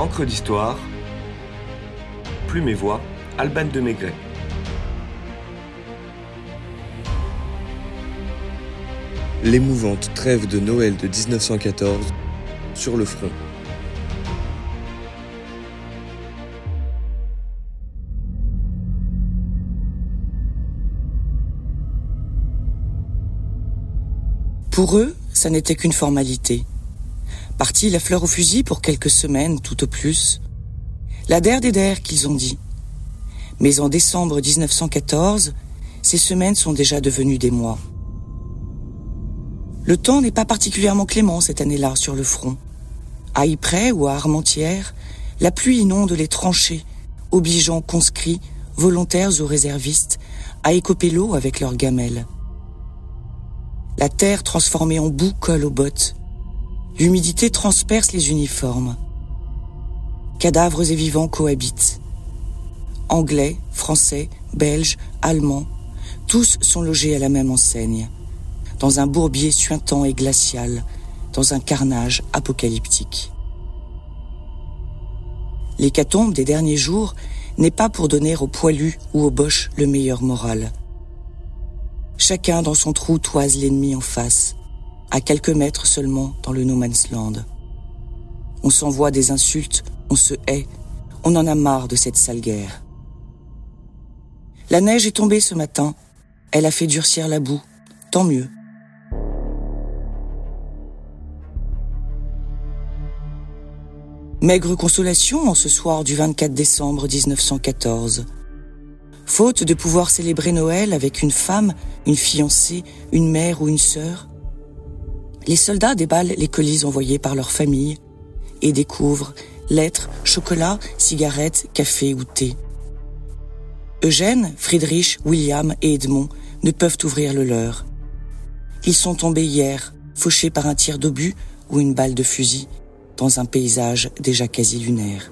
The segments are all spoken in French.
Encre d'histoire, Plume et Voix, Alban de Maigret. L'émouvante trêve de Noël de 1914 sur le front. Pour eux, ça n'était qu'une formalité. Parti la fleur au fusil pour quelques semaines, tout au plus. La der des der qu'ils ont dit. Mais en décembre 1914, ces semaines sont déjà devenues des mois. Le temps n'est pas particulièrement clément cette année-là sur le front. À Ypres ou à Armentières, la pluie inonde les tranchées, obligeant conscrits, volontaires ou réservistes, à écoper l'eau avec leurs gamelles. La terre transformée en boue colle aux bottes. L'humidité transperce les uniformes. Cadavres et vivants cohabitent. Anglais, Français, Belges, Allemands, tous sont logés à la même enseigne, dans un bourbier suintant et glacial, dans un carnage apocalyptique. L'hécatombe des derniers jours n'est pas pour donner aux poilus ou aux boches le meilleur moral. Chacun dans son trou toise l'ennemi en face, à quelques mètres seulement dans le no man's land. On s'envoie des insultes, on se hait, on en a marre de cette sale guerre. La neige est tombée ce matin, elle a fait durcir la boue, tant mieux. Maigre consolation en ce soir du 24 décembre 1914 faute de pouvoir célébrer Noël avec une femme, une fiancée, une mère ou une sœur. Les soldats déballent les colis envoyés par leur famille et découvrent lettres, chocolat, cigarettes, café ou thé. Eugène, Friedrich, William et Edmond ne peuvent ouvrir le leur. Ils sont tombés hier, fauchés par un tir d'obus ou une balle de fusil, dans un paysage déjà quasi lunaire.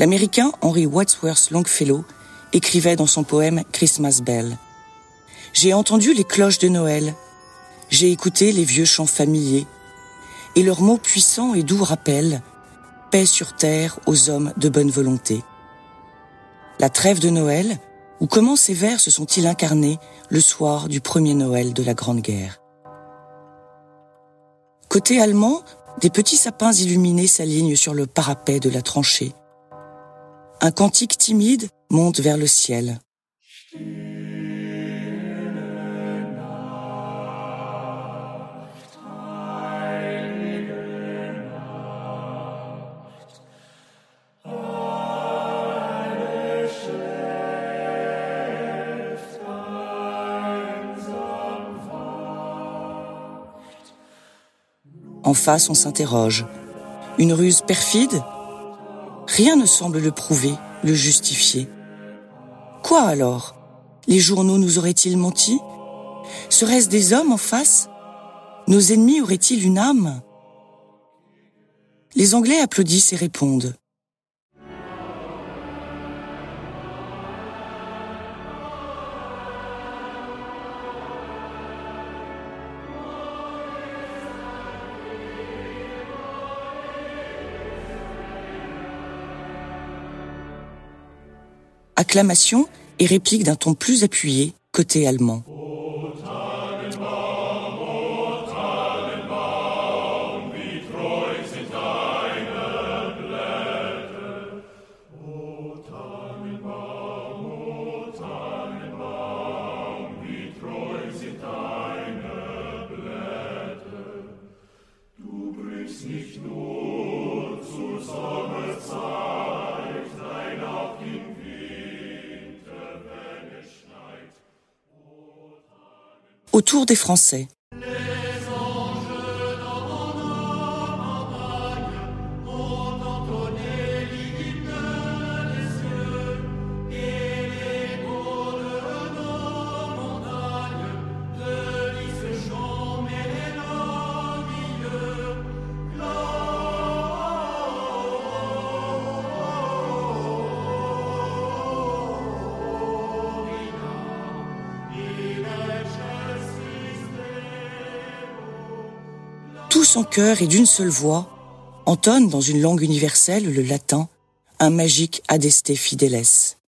L'américain Henry Wadsworth Longfellow écrivait dans son poème Christmas Bell. J'ai entendu les cloches de Noël, j'ai écouté les vieux chants familiers, et leurs mots puissants et doux rappellent paix sur terre aux hommes de bonne volonté. La trêve de Noël, ou comment ces vers se sont-ils incarnés le soir du premier Noël de la Grande Guerre? Côté allemand, des petits sapins illuminés s'alignent sur le parapet de la tranchée. Un cantique timide monte vers le ciel. En face, on s'interroge. Une ruse perfide Rien ne semble le prouver, le justifier. Quoi alors? Les journaux nous auraient-ils menti? Seraient-ce des hommes en face? Nos ennemis auraient-ils une âme? Les Anglais applaudissent et répondent. Acclamation et réplique d'un ton plus appuyé côté allemand. Autour des Français. Tous en chœur et d'une seule voix, entonnent dans une langue universelle, le latin, un magique Adeste Fideles.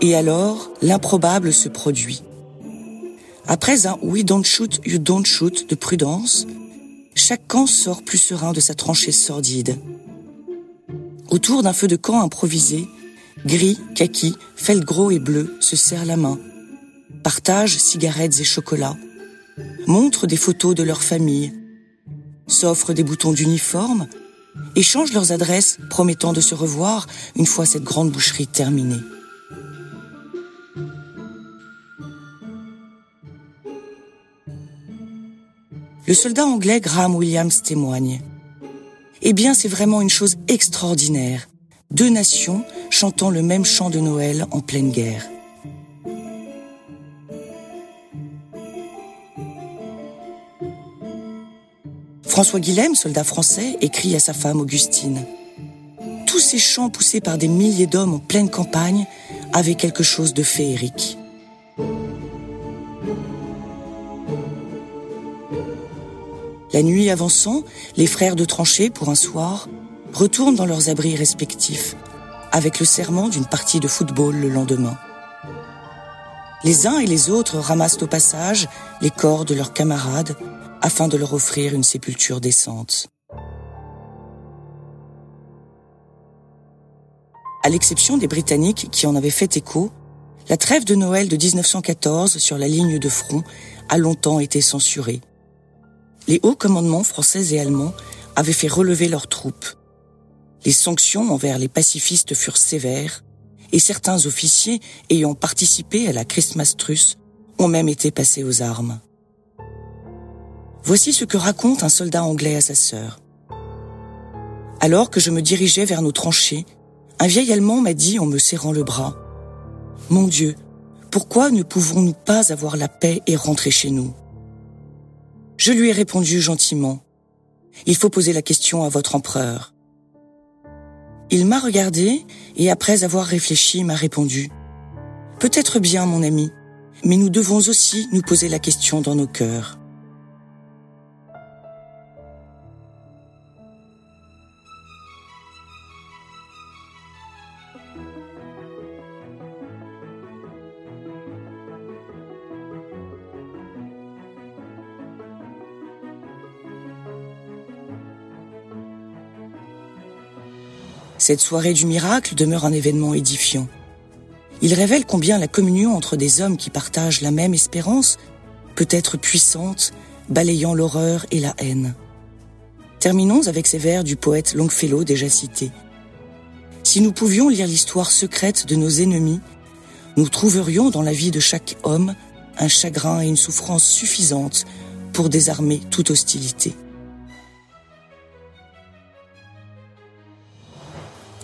Et alors, l'improbable se produit. Après un We don't shoot, you don't shoot de prudence, chaque camp sort plus serein de sa tranchée sordide. Autour d'un feu de camp improvisé, gris, kaki, feldgros et bleu se serrent la main, partagent cigarettes et chocolats, montrent des photos de leur famille, s'offrent des boutons d'uniforme, échangent leurs adresses promettant de se revoir une fois cette grande boucherie terminée. Le soldat anglais Graham Williams témoigne. Eh bien, c'est vraiment une chose extraordinaire. Deux nations chantant le même chant de Noël en pleine guerre. François Guilhem, soldat français, écrit à sa femme Augustine. Tous ces chants poussés par des milliers d'hommes en pleine campagne avaient quelque chose de féerique. La nuit avançant, les frères de tranchée, pour un soir, retournent dans leurs abris respectifs, avec le serment d'une partie de football le lendemain. Les uns et les autres ramassent au passage les corps de leurs camarades afin de leur offrir une sépulture décente. À l'exception des Britanniques qui en avaient fait écho, la trêve de Noël de 1914 sur la ligne de front a longtemps été censurée les hauts commandements français et allemands avaient fait relever leurs troupes. Les sanctions envers les pacifistes furent sévères, et certains officiers ayant participé à la Christmas Truce ont même été passés aux armes. Voici ce que raconte un soldat anglais à sa sœur. Alors que je me dirigeais vers nos tranchées, un vieil Allemand m'a dit en me serrant le bras, Mon Dieu, pourquoi ne pouvons-nous pas avoir la paix et rentrer chez nous? Je lui ai répondu gentiment. Il faut poser la question à votre empereur. Il m'a regardé et après avoir réfléchi m'a répondu. Peut-être bien, mon ami, mais nous devons aussi nous poser la question dans nos cœurs. Cette soirée du miracle demeure un événement édifiant. Il révèle combien la communion entre des hommes qui partagent la même espérance peut être puissante, balayant l'horreur et la haine. Terminons avec ces vers du poète Longfellow déjà cité. Si nous pouvions lire l'histoire secrète de nos ennemis, nous trouverions dans la vie de chaque homme un chagrin et une souffrance suffisantes pour désarmer toute hostilité.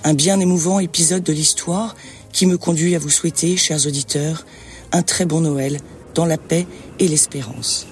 Un bien émouvant épisode de l'histoire qui me conduit à vous souhaiter, chers auditeurs, un très bon Noël dans la paix et l'espérance.